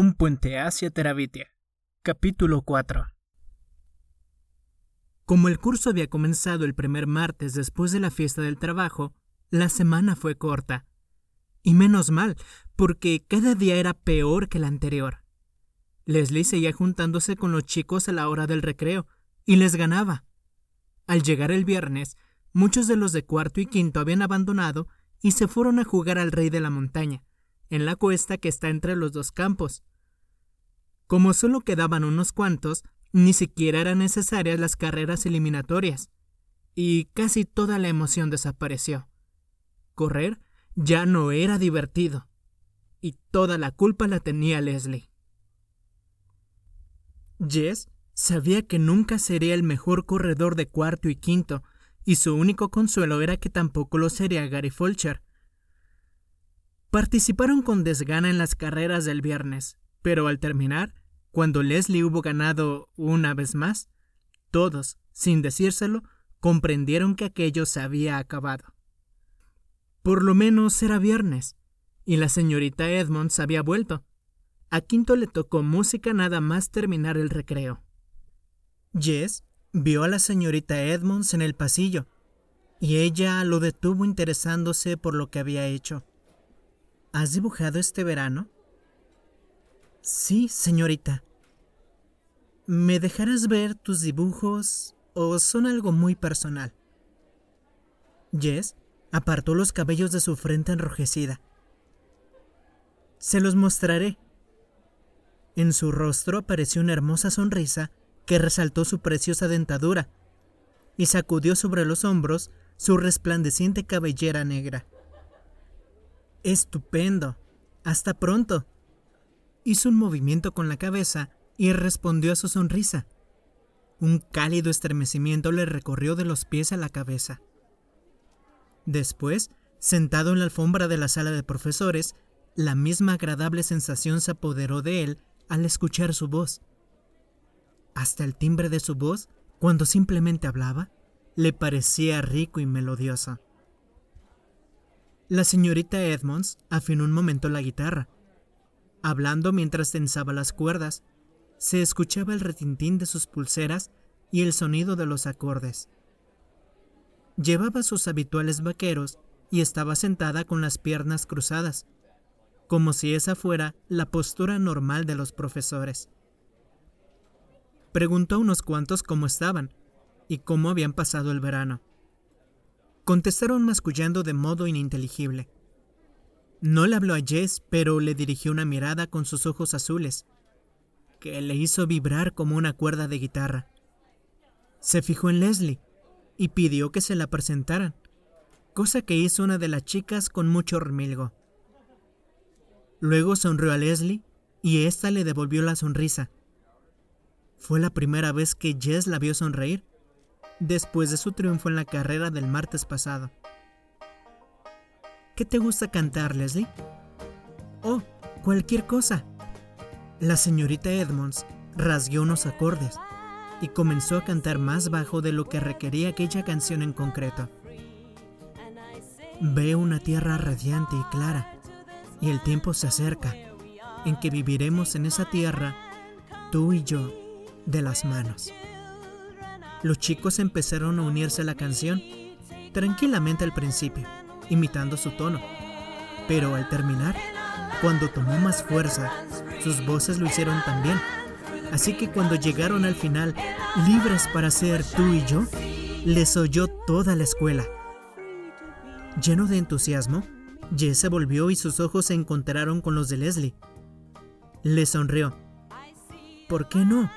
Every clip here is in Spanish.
Un puente hacia Terabitia. Capítulo 4 Como el curso había comenzado el primer martes después de la fiesta del trabajo, la semana fue corta. Y menos mal, porque cada día era peor que el anterior. Leslie seguía juntándose con los chicos a la hora del recreo, y les ganaba. Al llegar el viernes, muchos de los de cuarto y quinto habían abandonado y se fueron a jugar al Rey de la Montaña, en la cuesta que está entre los dos campos. Como solo quedaban unos cuantos, ni siquiera eran necesarias las carreras eliminatorias, y casi toda la emoción desapareció. Correr ya no era divertido, y toda la culpa la tenía Leslie. Jess sabía que nunca sería el mejor corredor de cuarto y quinto, y su único consuelo era que tampoco lo sería Gary Fulcher. Participaron con desgana en las carreras del viernes, pero al terminar, cuando Leslie hubo ganado una vez más, todos, sin decírselo, comprendieron que aquello se había acabado. Por lo menos era viernes, y la señorita Edmonds había vuelto. A Quinto le tocó música nada más terminar el recreo. Jess vio a la señorita Edmonds en el pasillo, y ella lo detuvo interesándose por lo que había hecho. ¿Has dibujado este verano? Sí, señorita. ¿Me dejarás ver tus dibujos o son algo muy personal? Jess apartó los cabellos de su frente enrojecida. Se los mostraré. En su rostro apareció una hermosa sonrisa que resaltó su preciosa dentadura y sacudió sobre los hombros su resplandeciente cabellera negra. Estupendo. Hasta pronto. Hizo un movimiento con la cabeza y respondió a su sonrisa. Un cálido estremecimiento le recorrió de los pies a la cabeza. Después, sentado en la alfombra de la sala de profesores, la misma agradable sensación se apoderó de él al escuchar su voz. Hasta el timbre de su voz, cuando simplemente hablaba, le parecía rico y melodioso. La señorita Edmonds afinó un momento la guitarra. Hablando mientras tensaba las cuerdas, se escuchaba el retintín de sus pulseras y el sonido de los acordes. Llevaba sus habituales vaqueros y estaba sentada con las piernas cruzadas, como si esa fuera la postura normal de los profesores. Preguntó a unos cuantos cómo estaban y cómo habían pasado el verano. Contestaron mascullando de modo ininteligible. No le habló a Jess, pero le dirigió una mirada con sus ojos azules, que le hizo vibrar como una cuerda de guitarra. Se fijó en Leslie y pidió que se la presentaran, cosa que hizo una de las chicas con mucho remilgo. Luego sonrió a Leslie y ésta le devolvió la sonrisa, fue la primera vez que Jess la vio sonreír, después de su triunfo en la carrera del martes pasado. ¿Qué te gusta cantar, Leslie? Oh, cualquier cosa. La señorita Edmonds rasguó unos acordes y comenzó a cantar más bajo de lo que requería aquella canción en concreto. Veo una tierra radiante y clara, y el tiempo se acerca, en que viviremos en esa tierra, tú y yo, de las manos. Los chicos empezaron a unirse a la canción, tranquilamente al principio, imitando su tono. Pero al terminar, cuando tomó más fuerza, sus voces lo hicieron también. Así que cuando llegaron al final, libres para ser tú y yo, les oyó toda la escuela. Lleno de entusiasmo, Jess se volvió y sus ojos se encontraron con los de Leslie. Le sonrió. ¿Por qué no?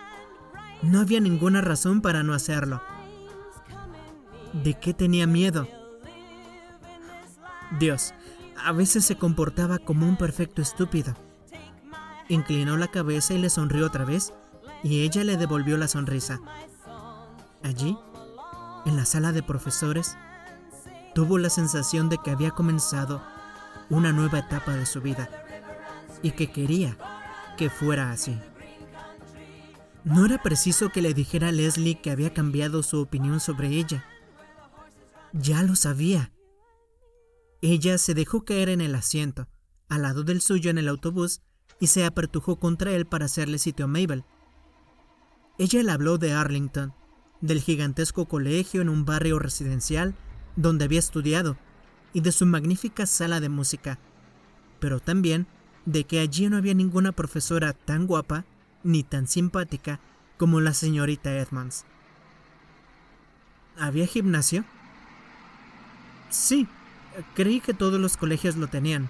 No había ninguna razón para no hacerlo. ¿De qué tenía miedo? Dios, a veces se comportaba como un perfecto estúpido. Inclinó la cabeza y le sonrió otra vez, y ella le devolvió la sonrisa. Allí, en la sala de profesores, tuvo la sensación de que había comenzado una nueva etapa de su vida y que quería que fuera así. No era preciso que le dijera a Leslie que había cambiado su opinión sobre ella. Ya lo sabía. Ella se dejó caer en el asiento, al lado del suyo en el autobús, y se apertujó contra él para hacerle sitio a Mabel. Ella le habló de Arlington, del gigantesco colegio en un barrio residencial donde había estudiado y de su magnífica sala de música, pero también de que allí no había ninguna profesora tan guapa ni tan simpática como la señorita Edmonds. ¿Había gimnasio? Sí, creí que todos los colegios lo tenían,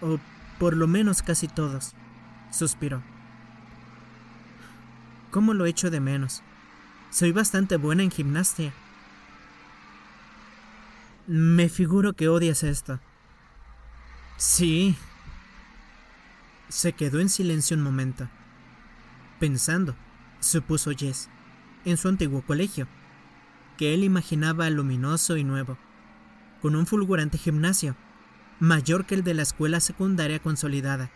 o por lo menos casi todos, suspiró. ¿Cómo lo echo de menos? Soy bastante buena en gimnasia. Me figuro que odias esto. Sí. Se quedó en silencio un momento, pensando, supuso Jess, en su antiguo colegio, que él imaginaba luminoso y nuevo, con un fulgurante gimnasio, mayor que el de la escuela secundaria consolidada.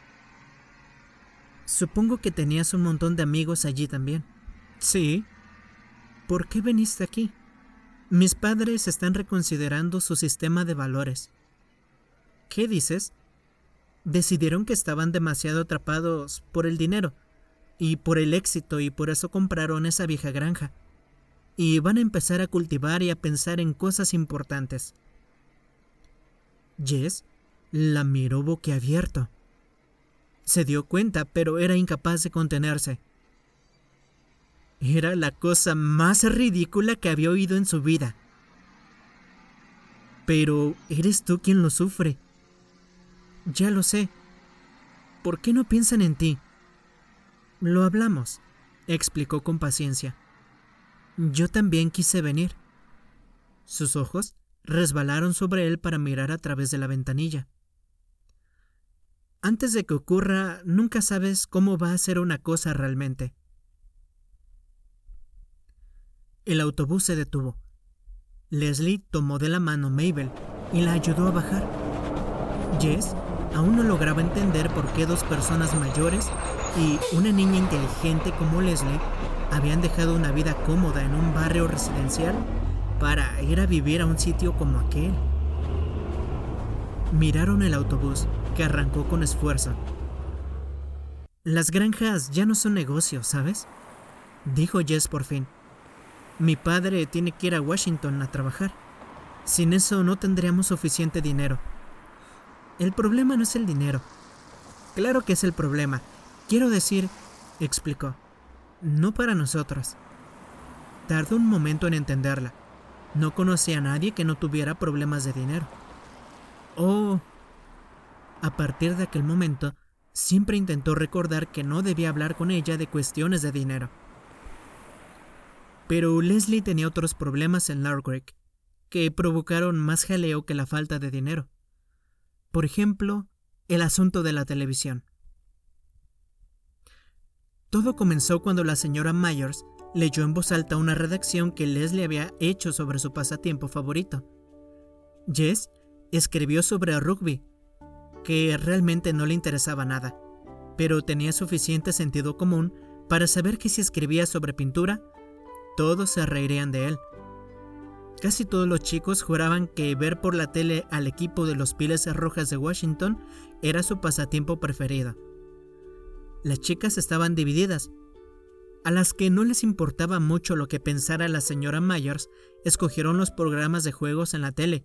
Supongo que tenías un montón de amigos allí también. Sí. ¿Por qué veniste aquí? Mis padres están reconsiderando su sistema de valores. ¿Qué dices? Decidieron que estaban demasiado atrapados por el dinero y por el éxito y por eso compraron esa vieja granja. Y van a empezar a cultivar y a pensar en cosas importantes. Jess la miró boquiabierto. Se dio cuenta, pero era incapaz de contenerse. Era la cosa más ridícula que había oído en su vida. Pero eres tú quien lo sufre. Ya lo sé. ¿Por qué no piensan en ti? Lo hablamos, explicó con paciencia. Yo también quise venir. Sus ojos resbalaron sobre él para mirar a través de la ventanilla. Antes de que ocurra, nunca sabes cómo va a ser una cosa realmente. El autobús se detuvo. Leslie tomó de la mano Mabel y la ayudó a bajar. Jess aún no lograba entender por qué dos personas mayores y una niña inteligente como Leslie habían dejado una vida cómoda en un barrio residencial para ir a vivir a un sitio como aquel. Miraron el autobús, que arrancó con esfuerzo. Las granjas ya no son negocios, ¿sabes? Dijo Jess por fin. Mi padre tiene que ir a Washington a trabajar. Sin eso no tendríamos suficiente dinero. El problema no es el dinero. Claro que es el problema. Quiero decir, explicó, no para nosotros. Tardó un momento en entenderla. No conocía a nadie que no tuviera problemas de dinero. Oh. A partir de aquel momento, siempre intentó recordar que no debía hablar con ella de cuestiones de dinero. Pero Leslie tenía otros problemas en Largrick que provocaron más jaleo que la falta de dinero. Por ejemplo, el asunto de la televisión. Todo comenzó cuando la señora Myers leyó en voz alta una redacción que Leslie había hecho sobre su pasatiempo favorito. Jess escribió sobre rugby, que realmente no le interesaba nada, pero tenía suficiente sentido común para saber que si escribía sobre pintura, todos se reirían de él. Casi todos los chicos juraban que ver por la tele al equipo de los Piles Rojas de Washington era su pasatiempo preferido. Las chicas estaban divididas. A las que no les importaba mucho lo que pensara la señora Myers, escogieron los programas de juegos en la tele,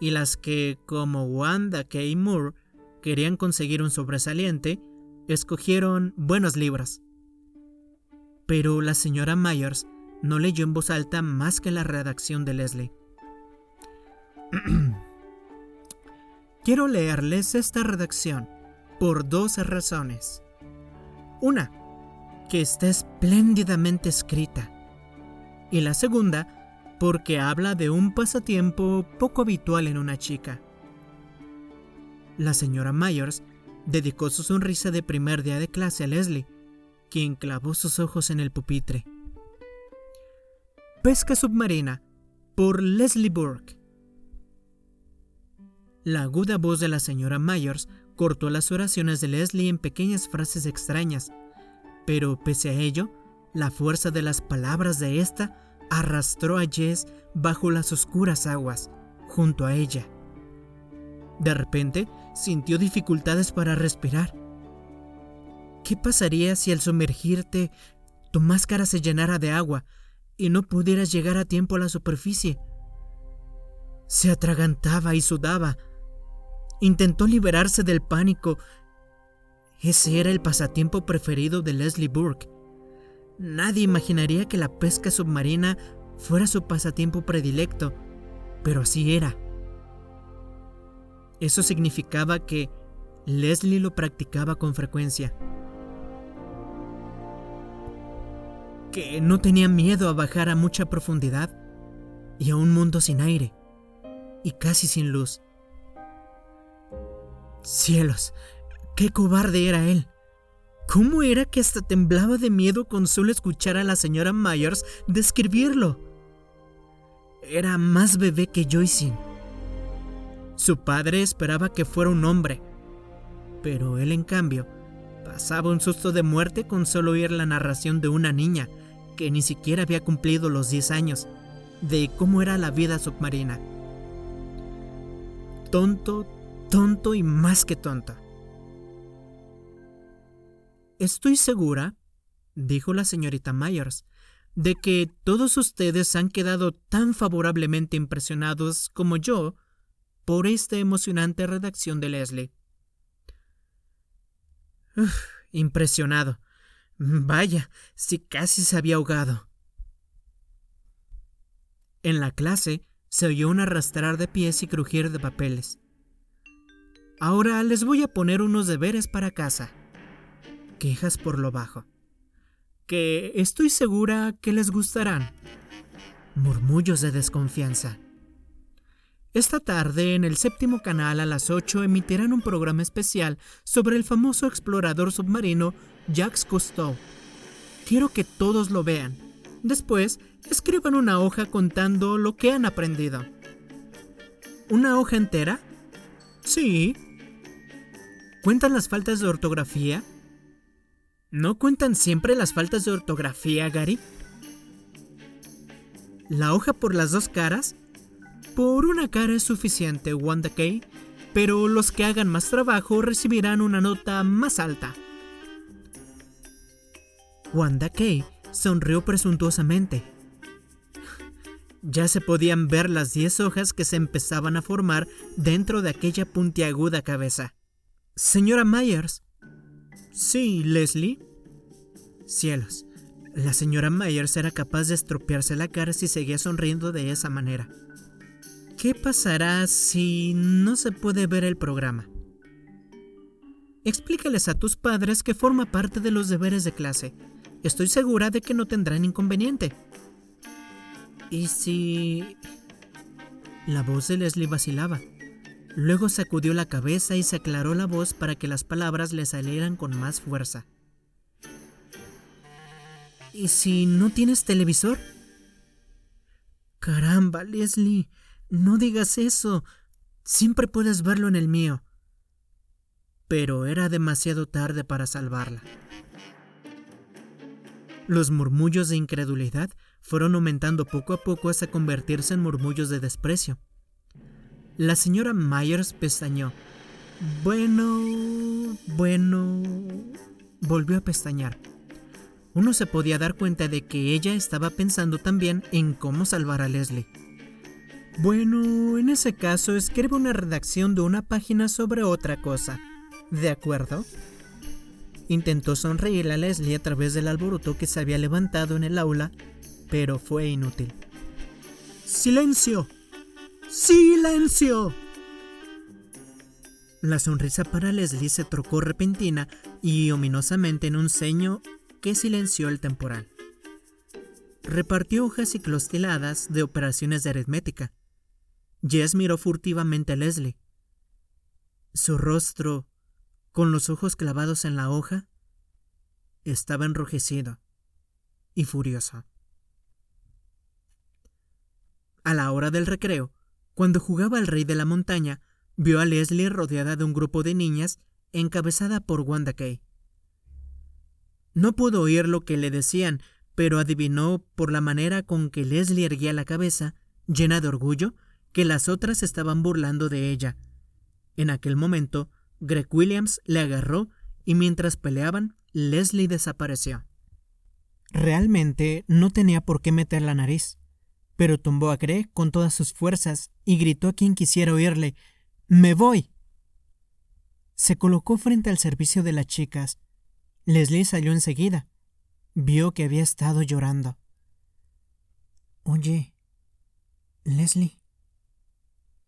y las que, como Wanda K. Moore, querían conseguir un sobresaliente, escogieron buenos libros. Pero la señora Myers no leyó en voz alta más que la redacción de Leslie. Quiero leerles esta redacción por dos razones. Una, que está espléndidamente escrita. Y la segunda, porque habla de un pasatiempo poco habitual en una chica. La señora Myers dedicó su sonrisa de primer día de clase a Leslie, quien clavó sus ojos en el pupitre. Pesca submarina por Leslie Burke. La aguda voz de la señora Myers cortó las oraciones de Leslie en pequeñas frases extrañas, pero pese a ello, la fuerza de las palabras de ésta arrastró a Jess bajo las oscuras aguas, junto a ella. De repente, sintió dificultades para respirar. ¿Qué pasaría si al sumergirte tu máscara se llenara de agua y no pudieras llegar a tiempo a la superficie? Se atragantaba y sudaba. Intentó liberarse del pánico. Ese era el pasatiempo preferido de Leslie Burke. Nadie imaginaría que la pesca submarina fuera su pasatiempo predilecto, pero así era. Eso significaba que Leslie lo practicaba con frecuencia. Que no tenía miedo a bajar a mucha profundidad y a un mundo sin aire y casi sin luz. Cielos, qué cobarde era él. ¿Cómo era que hasta temblaba de miedo con solo escuchar a la señora Myers describirlo? Era más bebé que Joyce. Su padre esperaba que fuera un hombre, pero él en cambio pasaba un susto de muerte con solo oír la narración de una niña que ni siquiera había cumplido los 10 años de cómo era la vida submarina. Tonto, tonto y más que tonta. Estoy segura, dijo la señorita Myers, de que todos ustedes han quedado tan favorablemente impresionados como yo por esta emocionante redacción de Leslie. impresionado. Vaya, si casi se había ahogado. En la clase se oyó un arrastrar de pies y crujir de papeles. Ahora les voy a poner unos deberes para casa quejas por lo bajo, que estoy segura que les gustarán. Murmullos de desconfianza. Esta tarde en el séptimo canal a las 8 emitirán un programa especial sobre el famoso explorador submarino Jacques Cousteau. Quiero que todos lo vean. Después, escriban una hoja contando lo que han aprendido. ¿Una hoja entera? Sí. ¿Cuentan las faltas de ortografía? ¿No cuentan siempre las faltas de ortografía, Gary? ¿La hoja por las dos caras? Por una cara es suficiente, Wanda Kay, pero los que hagan más trabajo recibirán una nota más alta. Wanda Kay sonrió presuntuosamente. Ya se podían ver las diez hojas que se empezaban a formar dentro de aquella puntiaguda cabeza. Señora Myers, Sí, Leslie. Cielos. La señora Myers era capaz de estropearse la cara si seguía sonriendo de esa manera. ¿Qué pasará si no se puede ver el programa? Explícales a tus padres que forma parte de los deberes de clase. Estoy segura de que no tendrán inconveniente. ¿Y si... La voz de Leslie vacilaba. Luego sacudió la cabeza y se aclaró la voz para que las palabras le salieran con más fuerza. ¿Y si no tienes televisor? Caramba, Leslie, no digas eso. Siempre puedes verlo en el mío. Pero era demasiado tarde para salvarla. Los murmullos de incredulidad fueron aumentando poco a poco hasta convertirse en murmullos de desprecio. La señora Myers pestañó. Bueno, bueno... Volvió a pestañear. Uno se podía dar cuenta de que ella estaba pensando también en cómo salvar a Leslie. Bueno, en ese caso escribe una redacción de una página sobre otra cosa. ¿De acuerdo? Intentó sonreír a Leslie a través del alboroto que se había levantado en el aula, pero fue inútil. ¡Silencio! ¡Silencio! La sonrisa para Leslie se trocó repentina y ominosamente en un ceño que silenció el temporal. Repartió hojas y clostiladas de operaciones de aritmética. Jess miró furtivamente a Leslie. Su rostro, con los ojos clavados en la hoja, estaba enrojecido y furioso. A la hora del recreo, cuando jugaba al rey de la montaña, vio a Leslie rodeada de un grupo de niñas encabezada por Wanda Kay. No pudo oír lo que le decían, pero adivinó por la manera con que Leslie erguía la cabeza, llena de orgullo, que las otras estaban burlando de ella. En aquel momento, Greg Williams le agarró y mientras peleaban, Leslie desapareció. Realmente no tenía por qué meter la nariz, pero tumbó a Greg con todas sus fuerzas y gritó a quien quisiera oírle Me voy. Se colocó frente al servicio de las chicas. Leslie salió enseguida. Vio que había estado llorando. Oye, Leslie.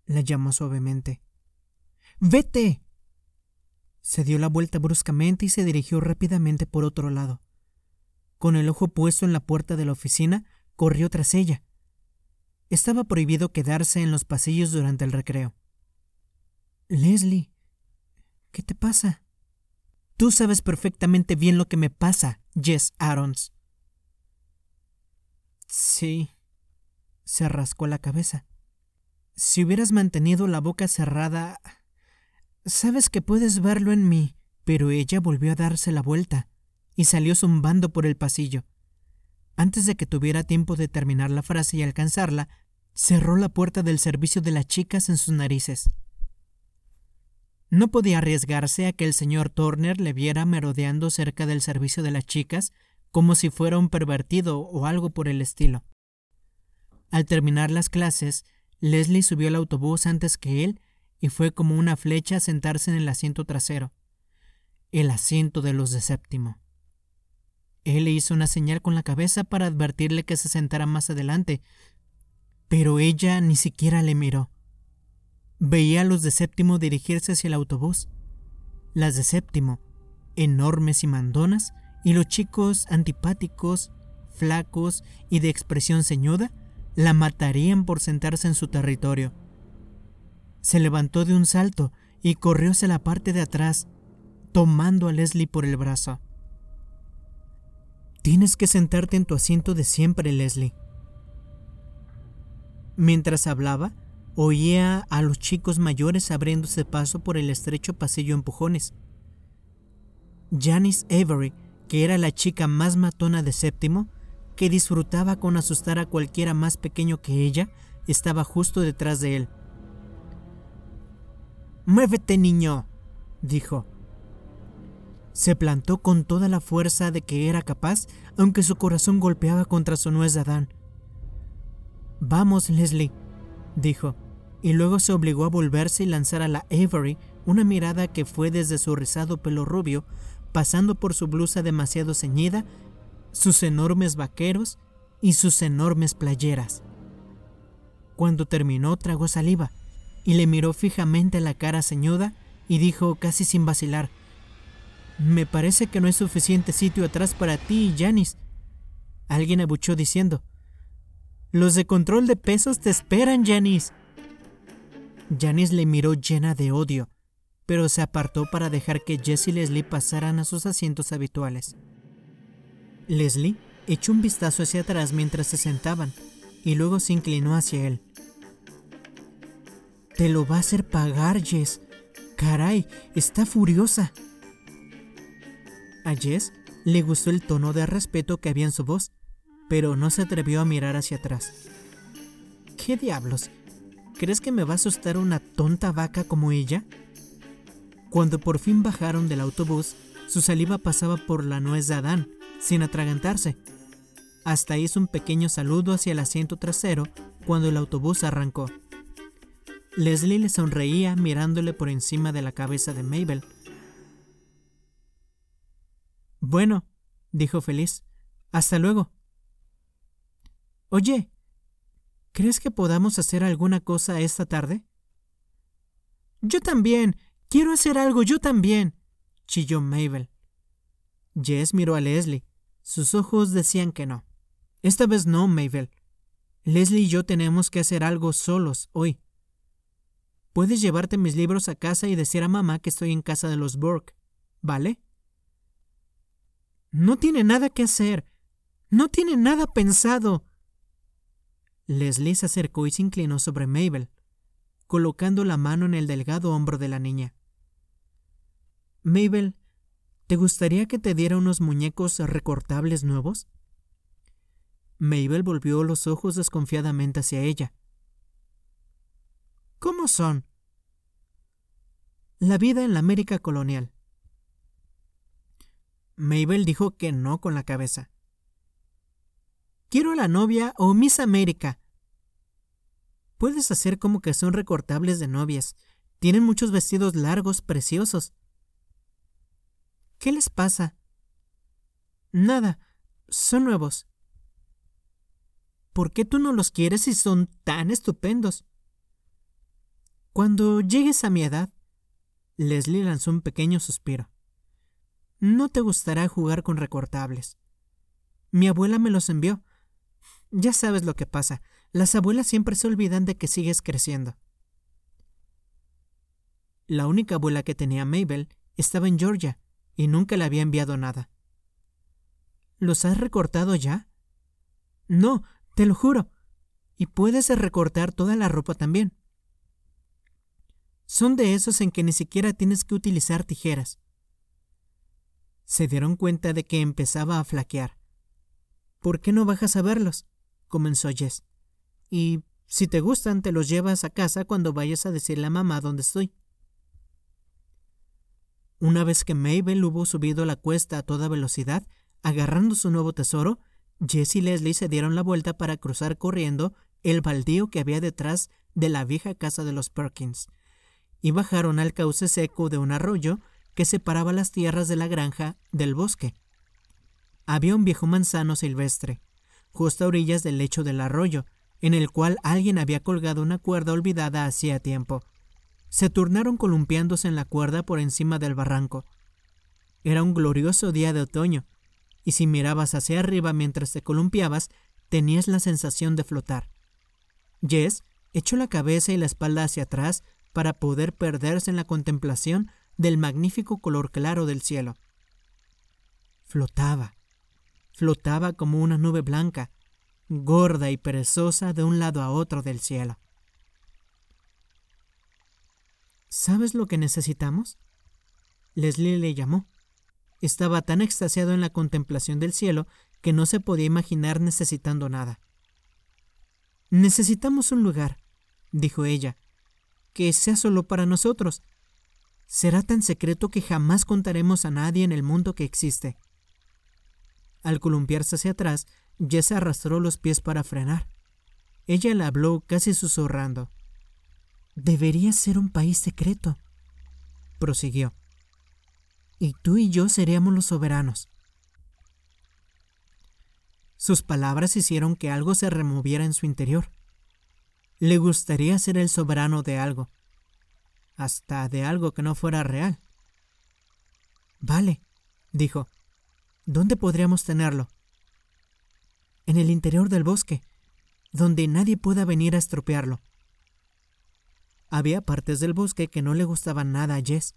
La llamó suavemente. ¡Vete! Se dio la vuelta bruscamente y se dirigió rápidamente por otro lado. Con el ojo puesto en la puerta de la oficina, corrió tras ella. Estaba prohibido quedarse en los pasillos durante el recreo. Leslie, ¿qué te pasa? Tú sabes perfectamente bien lo que me pasa, Jess Arons. Sí, se rascó la cabeza. Si hubieras mantenido la boca cerrada... Sabes que puedes verlo en mí. Pero ella volvió a darse la vuelta y salió zumbando por el pasillo. Antes de que tuviera tiempo de terminar la frase y alcanzarla, cerró la puerta del servicio de las chicas en sus narices. No podía arriesgarse a que el señor Turner le viera merodeando cerca del servicio de las chicas como si fuera un pervertido o algo por el estilo. Al terminar las clases, Leslie subió al autobús antes que él y fue como una flecha a sentarse en el asiento trasero, el asiento de los de séptimo. Él le hizo una señal con la cabeza para advertirle que se sentara más adelante, pero ella ni siquiera le miró. Veía a los de séptimo dirigirse hacia el autobús. Las de séptimo, enormes y mandonas, y los chicos antipáticos, flacos y de expresión ceñuda, la matarían por sentarse en su territorio. Se levantó de un salto y corrió hacia la parte de atrás, tomando a Leslie por el brazo. Tienes que sentarte en tu asiento de siempre, Leslie. Mientras hablaba, oía a los chicos mayores abriéndose paso por el estrecho pasillo empujones. Janice Avery, que era la chica más matona de séptimo, que disfrutaba con asustar a cualquiera más pequeño que ella, estaba justo detrás de él. Muévete, niño, dijo. Se plantó con toda la fuerza de que era capaz, aunque su corazón golpeaba contra su nuez de Adán. Vamos, Leslie, dijo, y luego se obligó a volverse y lanzar a la Avery una mirada que fue desde su rizado pelo rubio, pasando por su blusa demasiado ceñida, sus enormes vaqueros y sus enormes playeras. Cuando terminó, tragó saliva y le miró fijamente la cara ceñuda y dijo casi sin vacilar, Me parece que no hay suficiente sitio atrás para ti y Janis. Alguien abuchó diciendo, Los de control de pesos te esperan, Janis. Janis le miró llena de odio, pero se apartó para dejar que Jess y Leslie pasaran a sus asientos habituales. Leslie echó un vistazo hacia atrás mientras se sentaban y luego se inclinó hacia él. Te lo va a hacer pagar, Jess. Caray, está furiosa. A Jess le gustó el tono de respeto que había en su voz, pero no se atrevió a mirar hacia atrás. ¿Qué diablos? ¿Crees que me va a asustar una tonta vaca como ella? Cuando por fin bajaron del autobús, su saliva pasaba por la nuez de Adán, sin atragantarse. Hasta hizo un pequeño saludo hacia el asiento trasero cuando el autobús arrancó. Leslie le sonreía mirándole por encima de la cabeza de Mabel. Bueno, dijo feliz. Hasta luego. Oye, ¿crees que podamos hacer alguna cosa esta tarde? Yo también. Quiero hacer algo, yo también. chilló Mabel. Jess miró a Leslie. Sus ojos decían que no. Esta vez no, Mabel. Leslie y yo tenemos que hacer algo solos hoy. Puedes llevarte mis libros a casa y decir a mamá que estoy en casa de los Burke, ¿vale? No tiene nada que hacer. No tiene nada pensado. Leslie se acercó y se inclinó sobre Mabel, colocando la mano en el delgado hombro de la niña. Mabel, ¿te gustaría que te diera unos muñecos recortables nuevos? Mabel volvió los ojos desconfiadamente hacia ella. ¿Cómo son? La vida en la América colonial. Mabel dijo que no con la cabeza. Quiero a la novia o Miss América. Puedes hacer como que son recortables de novias. Tienen muchos vestidos largos, preciosos. ¿Qué les pasa? Nada, son nuevos. ¿Por qué tú no los quieres si son tan estupendos? Cuando llegues a mi edad, Leslie lanzó un pequeño suspiro. No te gustará jugar con recortables. Mi abuela me los envió. Ya sabes lo que pasa. Las abuelas siempre se olvidan de que sigues creciendo. La única abuela que tenía Mabel estaba en Georgia y nunca le había enviado nada. ¿Los has recortado ya? No, te lo juro. Y puedes recortar toda la ropa también. Son de esos en que ni siquiera tienes que utilizar tijeras. Se dieron cuenta de que empezaba a flaquear. ¿Por qué no bajas a verlos? Comenzó Jess. Y si te gustan, te los llevas a casa cuando vayas a decirle a mamá dónde estoy. Una vez que Mabel hubo subido la cuesta a toda velocidad, agarrando su nuevo tesoro, Jess y Leslie se dieron la vuelta para cruzar corriendo el baldío que había detrás de la vieja casa de los Perkins, y bajaron al cauce seco de un arroyo que separaba las tierras de la granja del bosque. Había un viejo manzano silvestre, justo a orillas del lecho del arroyo, en el cual alguien había colgado una cuerda olvidada hacía tiempo. Se turnaron columpiándose en la cuerda por encima del barranco. Era un glorioso día de otoño, y si mirabas hacia arriba mientras te columpiabas, tenías la sensación de flotar. Jess echó la cabeza y la espalda hacia atrás para poder perderse en la contemplación del magnífico color claro del cielo. Flotaba, flotaba como una nube blanca, gorda y perezosa de un lado a otro del cielo. ¿Sabes lo que necesitamos? Leslie le llamó. Estaba tan extasiado en la contemplación del cielo que no se podía imaginar necesitando nada. Necesitamos un lugar, dijo ella, que sea solo para nosotros. Será tan secreto que jamás contaremos a nadie en el mundo que existe. Al columpiarse hacia atrás, Jess arrastró los pies para frenar. Ella le habló casi susurrando. Debería ser un país secreto, prosiguió y tú y yo seríamos los soberanos. Sus palabras hicieron que algo se removiera en su interior. Le gustaría ser el soberano de algo, hasta de algo que no fuera real. Vale, dijo. ¿Dónde podríamos tenerlo? En el interior del bosque, donde nadie pueda venir a estropearlo. Había partes del bosque que no le gustaban nada a Jess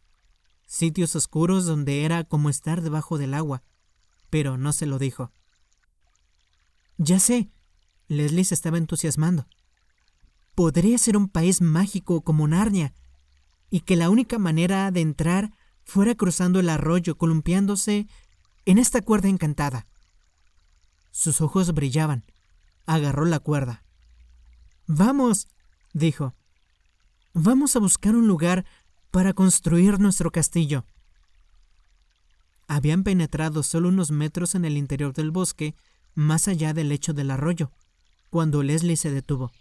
sitios oscuros donde era como estar debajo del agua, pero no se lo dijo. Ya sé, Leslie se estaba entusiasmando. Podría ser un país mágico como Narnia, y que la única manera de entrar fuera cruzando el arroyo, columpiándose en esta cuerda encantada. Sus ojos brillaban. Agarró la cuerda. Vamos, dijo. Vamos a buscar un lugar para construir nuestro castillo. Habían penetrado solo unos metros en el interior del bosque, más allá del lecho del arroyo, cuando Leslie se detuvo.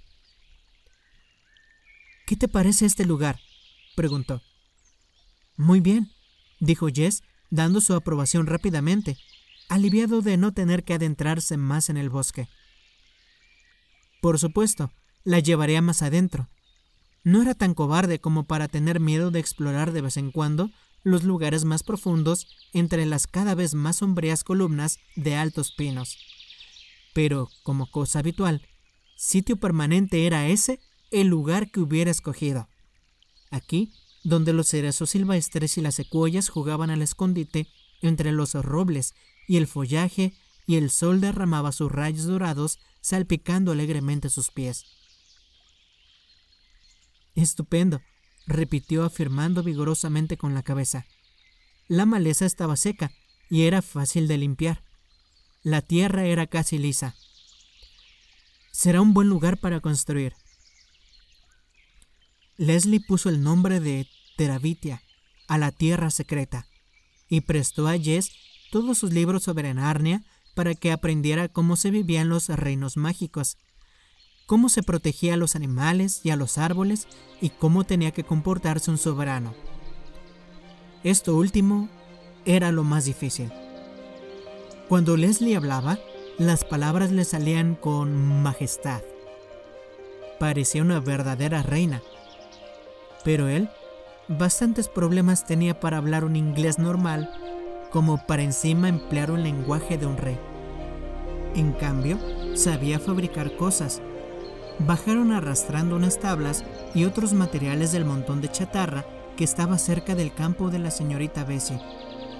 ¿Qué te parece este lugar? preguntó. Muy bien, dijo Jess, dando su aprobación rápidamente, aliviado de no tener que adentrarse más en el bosque. Por supuesto, la llevaré más adentro, no era tan cobarde como para tener miedo de explorar de vez en cuando los lugares más profundos entre las cada vez más sombrías columnas de altos pinos. Pero, como cosa habitual, sitio permanente era ese el lugar que hubiera escogido. Aquí, donde los cerezos silvestres y las secuoyas jugaban al escondite entre los robles y el follaje y el sol derramaba sus rayos dorados salpicando alegremente sus pies. Estupendo, repitió afirmando vigorosamente con la cabeza. La maleza estaba seca y era fácil de limpiar. La tierra era casi lisa. Será un buen lugar para construir. Leslie puso el nombre de Teravitia a la tierra secreta y prestó a Jess todos sus libros sobre Narnia para que aprendiera cómo se vivían los reinos mágicos, cómo se protegía a los animales y a los árboles y cómo tenía que comportarse un soberano. Esto último era lo más difícil. Cuando Leslie hablaba, las palabras le salían con majestad. Parecía una verdadera reina. Pero él bastantes problemas tenía para hablar un inglés normal como para encima emplear un lenguaje de un rey. En cambio, sabía fabricar cosas. Bajaron arrastrando unas tablas y otros materiales del montón de chatarra que estaba cerca del campo de la señorita Bessie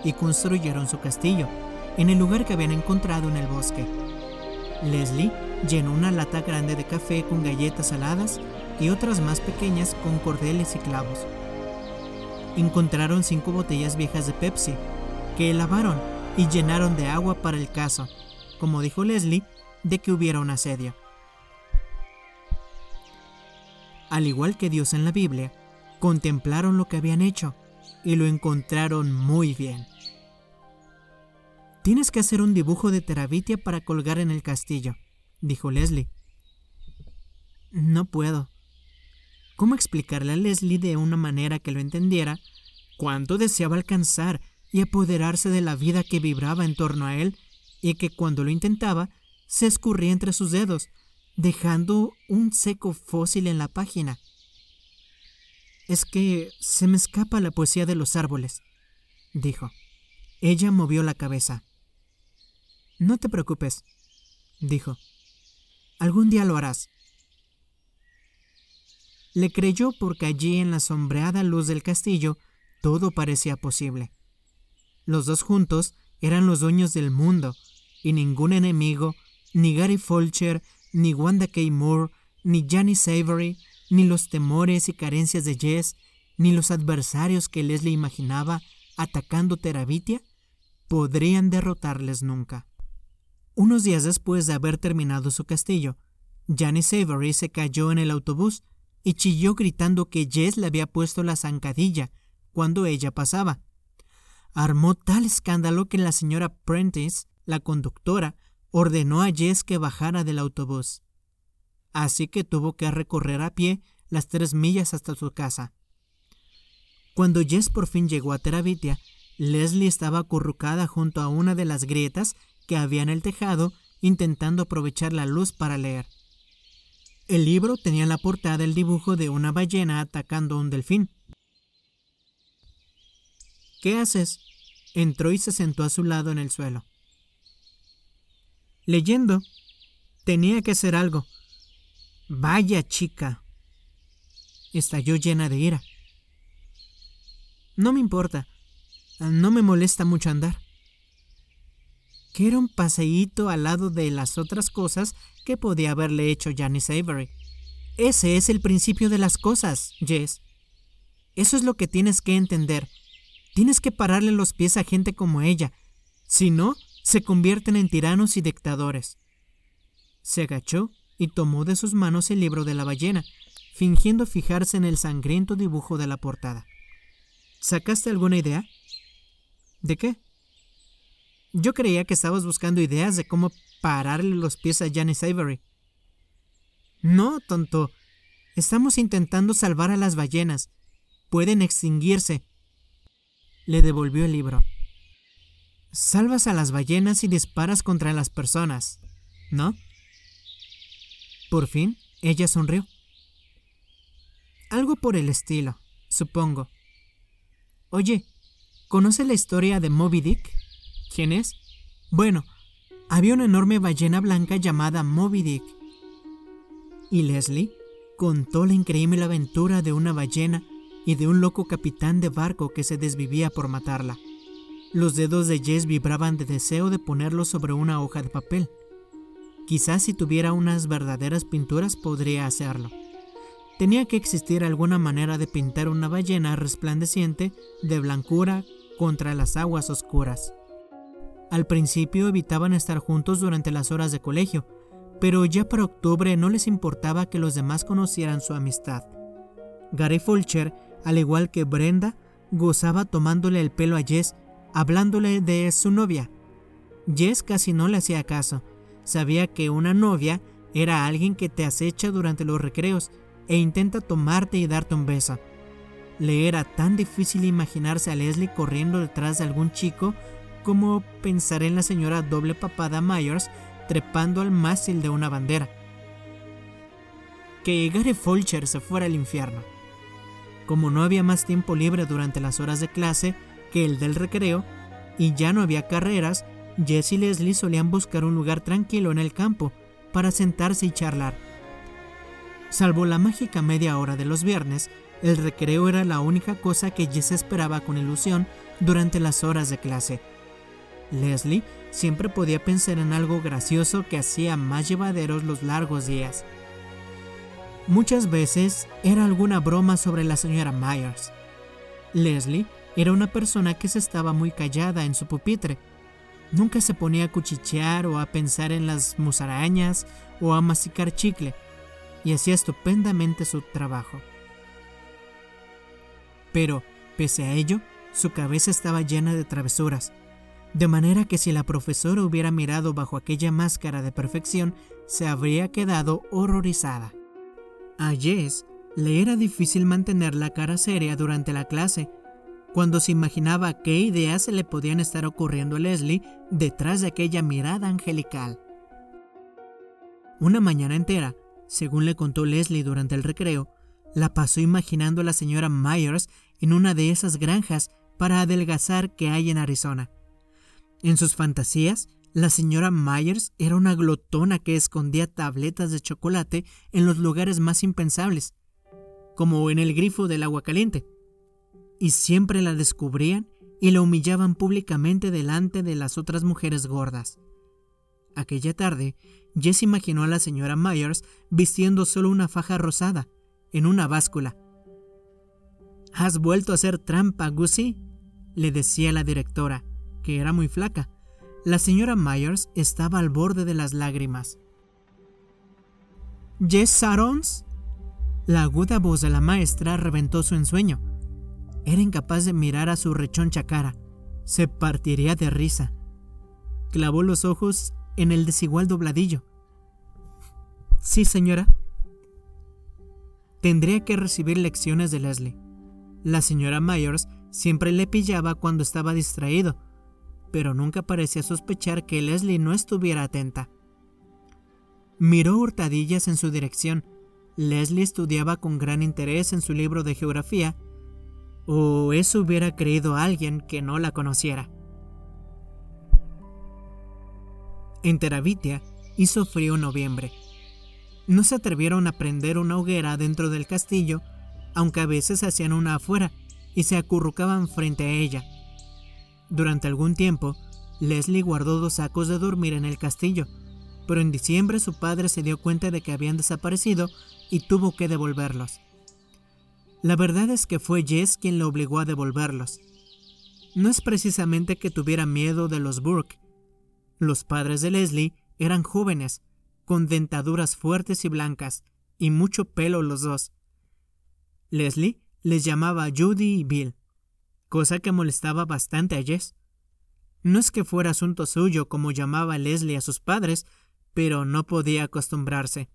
y construyeron su castillo en el lugar que habían encontrado en el bosque. Leslie llenó una lata grande de café con galletas saladas y otras más pequeñas con cordeles y clavos. Encontraron cinco botellas viejas de Pepsi, que lavaron y llenaron de agua para el caso, como dijo Leslie, de que hubiera un asedio. Al igual que Dios en la Biblia, contemplaron lo que habían hecho y lo encontraron muy bien. Tienes que hacer un dibujo de Terabitia para colgar en el castillo, dijo Leslie. No puedo. ¿Cómo explicarle a Leslie de una manera que lo entendiera cuánto deseaba alcanzar y apoderarse de la vida que vibraba en torno a él y que cuando lo intentaba se escurría entre sus dedos, dejando un seco fósil en la página? Es que se me escapa la poesía de los árboles, dijo. Ella movió la cabeza. No te preocupes, dijo. Algún día lo harás. Le creyó porque allí en la sombreada luz del castillo todo parecía posible. Los dos juntos eran los dueños del mundo, y ningún enemigo, ni Gary Fulcher, ni Wanda K. Moore, ni Johnny Savory, ni los temores y carencias de Jess, ni los adversarios que Leslie imaginaba atacando Terabitia, podrían derrotarles nunca. Unos días después de haber terminado su castillo, Janice Savory se cayó en el autobús y chilló gritando que Jess le había puesto la zancadilla cuando ella pasaba. Armó tal escándalo que la señora Prentice, la conductora, ordenó a Jess que bajara del autobús. Así que tuvo que recorrer a pie las tres millas hasta su casa. Cuando Jess por fin llegó a Terabitia, Leslie estaba acurrucada junto a una de las grietas que había en el tejado intentando aprovechar la luz para leer. El libro tenía en la portada el dibujo de una ballena atacando a un delfín. ¿Qué haces? Entró y se sentó a su lado en el suelo. Leyendo. Tenía que hacer algo. Vaya chica. Estalló llena de ira. No me importa. No me molesta mucho andar que era un paseíto al lado de las otras cosas que podía haberle hecho Janice Avery. Ese es el principio de las cosas, Jess. Eso es lo que tienes que entender. Tienes que pararle los pies a gente como ella. Si no, se convierten en tiranos y dictadores. Se agachó y tomó de sus manos el libro de la ballena, fingiendo fijarse en el sangriento dibujo de la portada. ¿Sacaste alguna idea? ¿De qué? Yo creía que estabas buscando ideas de cómo pararle los pies a Janice Avery. No, tonto. Estamos intentando salvar a las ballenas. Pueden extinguirse. Le devolvió el libro. Salvas a las ballenas y disparas contra las personas, ¿no? Por fin, ella sonrió. Algo por el estilo, supongo. Oye, ¿conoce la historia de Moby Dick? ¿Quién es? Bueno, había una enorme ballena blanca llamada Moby Dick. Y Leslie contó la increíble aventura de una ballena y de un loco capitán de barco que se desvivía por matarla. Los dedos de Jess vibraban de deseo de ponerlo sobre una hoja de papel. Quizás si tuviera unas verdaderas pinturas podría hacerlo. Tenía que existir alguna manera de pintar una ballena resplandeciente de blancura contra las aguas oscuras. Al principio evitaban estar juntos durante las horas de colegio, pero ya para octubre no les importaba que los demás conocieran su amistad. Gary Fulcher, al igual que Brenda, gozaba tomándole el pelo a Jess hablándole de su novia. Jess casi no le hacía caso. Sabía que una novia era alguien que te acecha durante los recreos e intenta tomarte y darte un beso. Le era tan difícil imaginarse a Leslie corriendo detrás de algún chico como pensar en la señora doble papada Myers trepando al mástil de una bandera. Que Gary Fulcher se fuera al infierno. Como no había más tiempo libre durante las horas de clase que el del recreo, y ya no había carreras, Jess y Leslie solían buscar un lugar tranquilo en el campo para sentarse y charlar. Salvo la mágica media hora de los viernes, el recreo era la única cosa que Jess esperaba con ilusión durante las horas de clase. Leslie siempre podía pensar en algo gracioso que hacía más llevaderos los largos días. Muchas veces era alguna broma sobre la señora Myers. Leslie era una persona que se estaba muy callada en su pupitre. Nunca se ponía a cuchichear o a pensar en las musarañas o a masticar chicle, y hacía estupendamente su trabajo. Pero, pese a ello, su cabeza estaba llena de travesuras, de manera que si la profesora hubiera mirado bajo aquella máscara de perfección, se habría quedado horrorizada. A Jess le era difícil mantener la cara seria durante la clase, cuando se imaginaba qué ideas se le podían estar ocurriendo a Leslie detrás de aquella mirada angelical. Una mañana entera, según le contó Leslie durante el recreo, la pasó imaginando a la señora Myers en una de esas granjas para adelgazar que hay en Arizona. En sus fantasías, la señora Myers era una glotona que escondía tabletas de chocolate en los lugares más impensables, como en el grifo del agua caliente, y siempre la descubrían y la humillaban públicamente delante de las otras mujeres gordas. Aquella tarde, Jess imaginó a la señora Myers vistiendo solo una faja rosada, en una báscula. ¿Has vuelto a hacer trampa, Gussie? le decía la directora que era muy flaca. La señora Myers estaba al borde de las lágrimas. ¿Jess Sarons? La aguda voz de la maestra reventó su ensueño. Era incapaz de mirar a su rechoncha cara. Se partiría de risa. Clavó los ojos en el desigual dobladillo. Sí, señora. Tendría que recibir lecciones de Leslie. La señora Myers siempre le pillaba cuando estaba distraído pero nunca parecía sospechar que Leslie no estuviera atenta. Miró hurtadillas en su dirección. Leslie estudiaba con gran interés en su libro de geografía, o eso hubiera creído alguien que no la conociera. En Terabitia hizo frío noviembre. No se atrevieron a prender una hoguera dentro del castillo, aunque a veces hacían una afuera y se acurrucaban frente a ella. Durante algún tiempo, Leslie guardó dos sacos de dormir en el castillo, pero en diciembre su padre se dio cuenta de que habían desaparecido y tuvo que devolverlos. La verdad es que fue Jess quien le obligó a devolverlos. No es precisamente que tuviera miedo de los Burke. Los padres de Leslie eran jóvenes, con dentaduras fuertes y blancas, y mucho pelo los dos. Leslie les llamaba Judy y Bill cosa que molestaba bastante a Jess. No es que fuera asunto suyo como llamaba Leslie a sus padres, pero no podía acostumbrarse.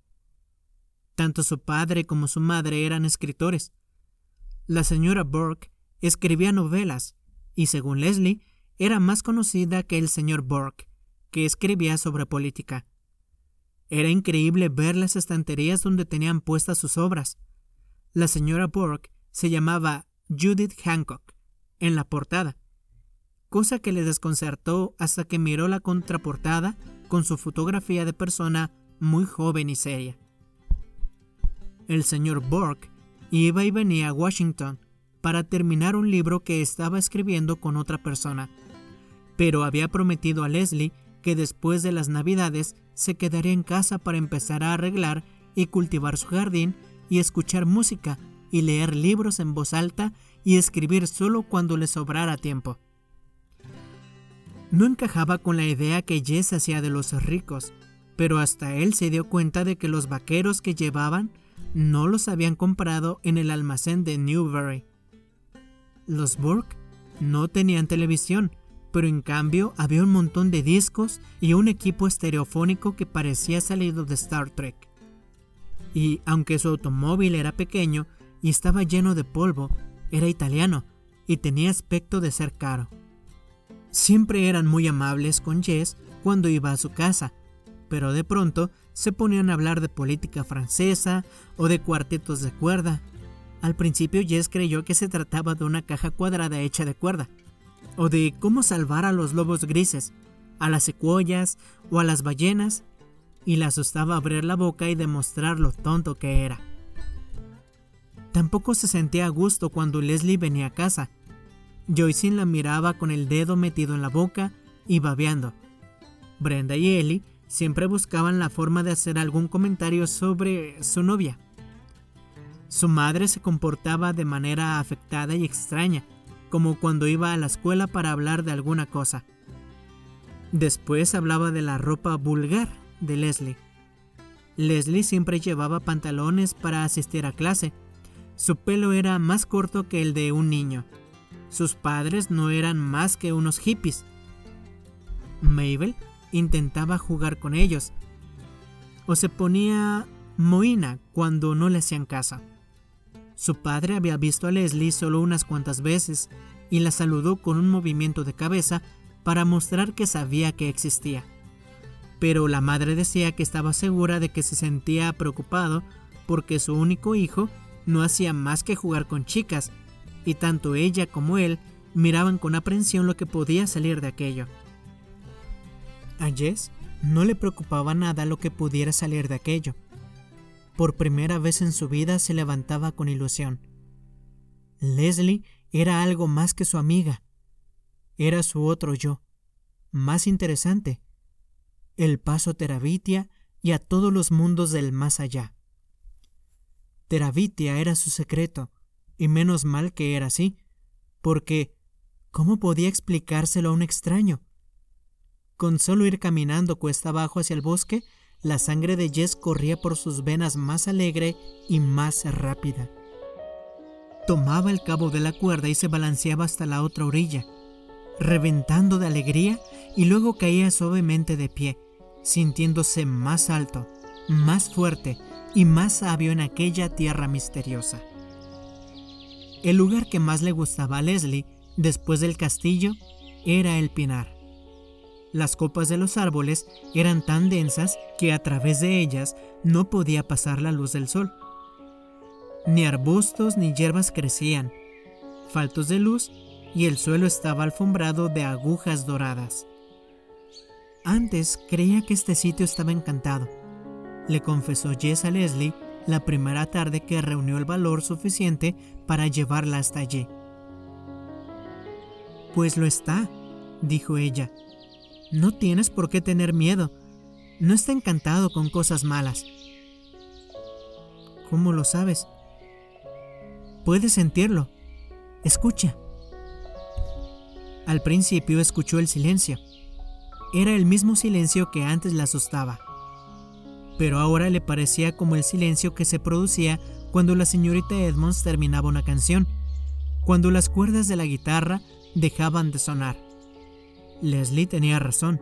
Tanto su padre como su madre eran escritores. La señora Burke escribía novelas y, según Leslie, era más conocida que el señor Burke, que escribía sobre política. Era increíble ver las estanterías donde tenían puestas sus obras. La señora Burke se llamaba Judith Hancock en la portada, cosa que le desconcertó hasta que miró la contraportada con su fotografía de persona muy joven y seria. El señor Burke iba y venía a Washington para terminar un libro que estaba escribiendo con otra persona, pero había prometido a Leslie que después de las navidades se quedaría en casa para empezar a arreglar y cultivar su jardín y escuchar música y leer libros en voz alta y escribir solo cuando le sobrara tiempo. No encajaba con la idea que Jess hacía de los ricos, pero hasta él se dio cuenta de que los vaqueros que llevaban no los habían comprado en el almacén de Newbury. Los Burke no tenían televisión, pero en cambio había un montón de discos y un equipo estereofónico que parecía salido de Star Trek. Y aunque su automóvil era pequeño y estaba lleno de polvo, era italiano y tenía aspecto de ser caro. Siempre eran muy amables con Jess cuando iba a su casa, pero de pronto se ponían a hablar de política francesa o de cuartetos de cuerda. Al principio Jess creyó que se trataba de una caja cuadrada hecha de cuerda, o de cómo salvar a los lobos grises, a las secuoyas o a las ballenas, y le asustaba abrir la boca y demostrar lo tonto que era. Tampoco se sentía a gusto cuando Leslie venía a casa. Joyce la miraba con el dedo metido en la boca y babeando. Brenda y Ellie siempre buscaban la forma de hacer algún comentario sobre su novia. Su madre se comportaba de manera afectada y extraña, como cuando iba a la escuela para hablar de alguna cosa. Después hablaba de la ropa vulgar de Leslie. Leslie siempre llevaba pantalones para asistir a clase. Su pelo era más corto que el de un niño. Sus padres no eran más que unos hippies. Mabel intentaba jugar con ellos, o se ponía moina cuando no le hacían caso. Su padre había visto a Leslie solo unas cuantas veces y la saludó con un movimiento de cabeza para mostrar que sabía que existía. Pero la madre decía que estaba segura de que se sentía preocupado porque su único hijo no hacía más que jugar con chicas, y tanto ella como él miraban con aprensión lo que podía salir de aquello. A Jess no le preocupaba nada lo que pudiera salir de aquello. Por primera vez en su vida se levantaba con ilusión. Leslie era algo más que su amiga. Era su otro yo, más interesante. El paso Terabitia y a todos los mundos del más allá. Era su secreto, y menos mal que era así, porque ¿cómo podía explicárselo a un extraño? Con solo ir caminando cuesta abajo hacia el bosque, la sangre de Jess corría por sus venas más alegre y más rápida. Tomaba el cabo de la cuerda y se balanceaba hasta la otra orilla, reventando de alegría y luego caía suavemente de pie, sintiéndose más alto, más fuerte y más sabio en aquella tierra misteriosa. El lugar que más le gustaba a Leslie, después del castillo, era el pinar. Las copas de los árboles eran tan densas que a través de ellas no podía pasar la luz del sol. Ni arbustos ni hierbas crecían, faltos de luz, y el suelo estaba alfombrado de agujas doradas. Antes creía que este sitio estaba encantado, le confesó Jess a Leslie la primera tarde que reunió el valor suficiente para llevarla hasta allí. Pues lo está, dijo ella, no tienes por qué tener miedo. No está encantado con cosas malas. ¿Cómo lo sabes? Puedes sentirlo. Escucha. Al principio escuchó el silencio. Era el mismo silencio que antes la asustaba. Pero ahora le parecía como el silencio que se producía cuando la señorita Edmonds terminaba una canción, cuando las cuerdas de la guitarra dejaban de sonar. Leslie tenía razón.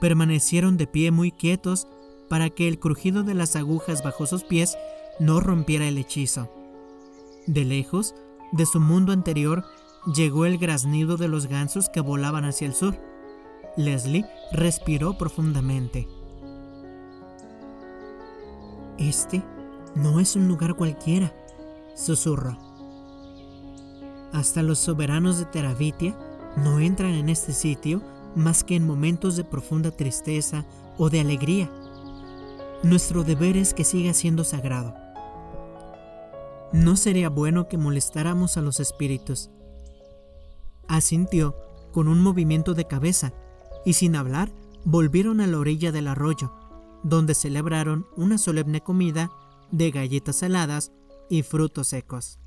Permanecieron de pie muy quietos para que el crujido de las agujas bajo sus pies no rompiera el hechizo. De lejos, de su mundo anterior, llegó el graznido de los gansos que volaban hacia el sur. Leslie respiró profundamente. Este no es un lugar cualquiera, susurró. Hasta los soberanos de Teravitia no entran en este sitio más que en momentos de profunda tristeza o de alegría. Nuestro deber es que siga siendo sagrado. No sería bueno que molestáramos a los espíritus. Asintió con un movimiento de cabeza y sin hablar volvieron a la orilla del arroyo, donde celebraron una solemne comida de galletas saladas y frutos secos.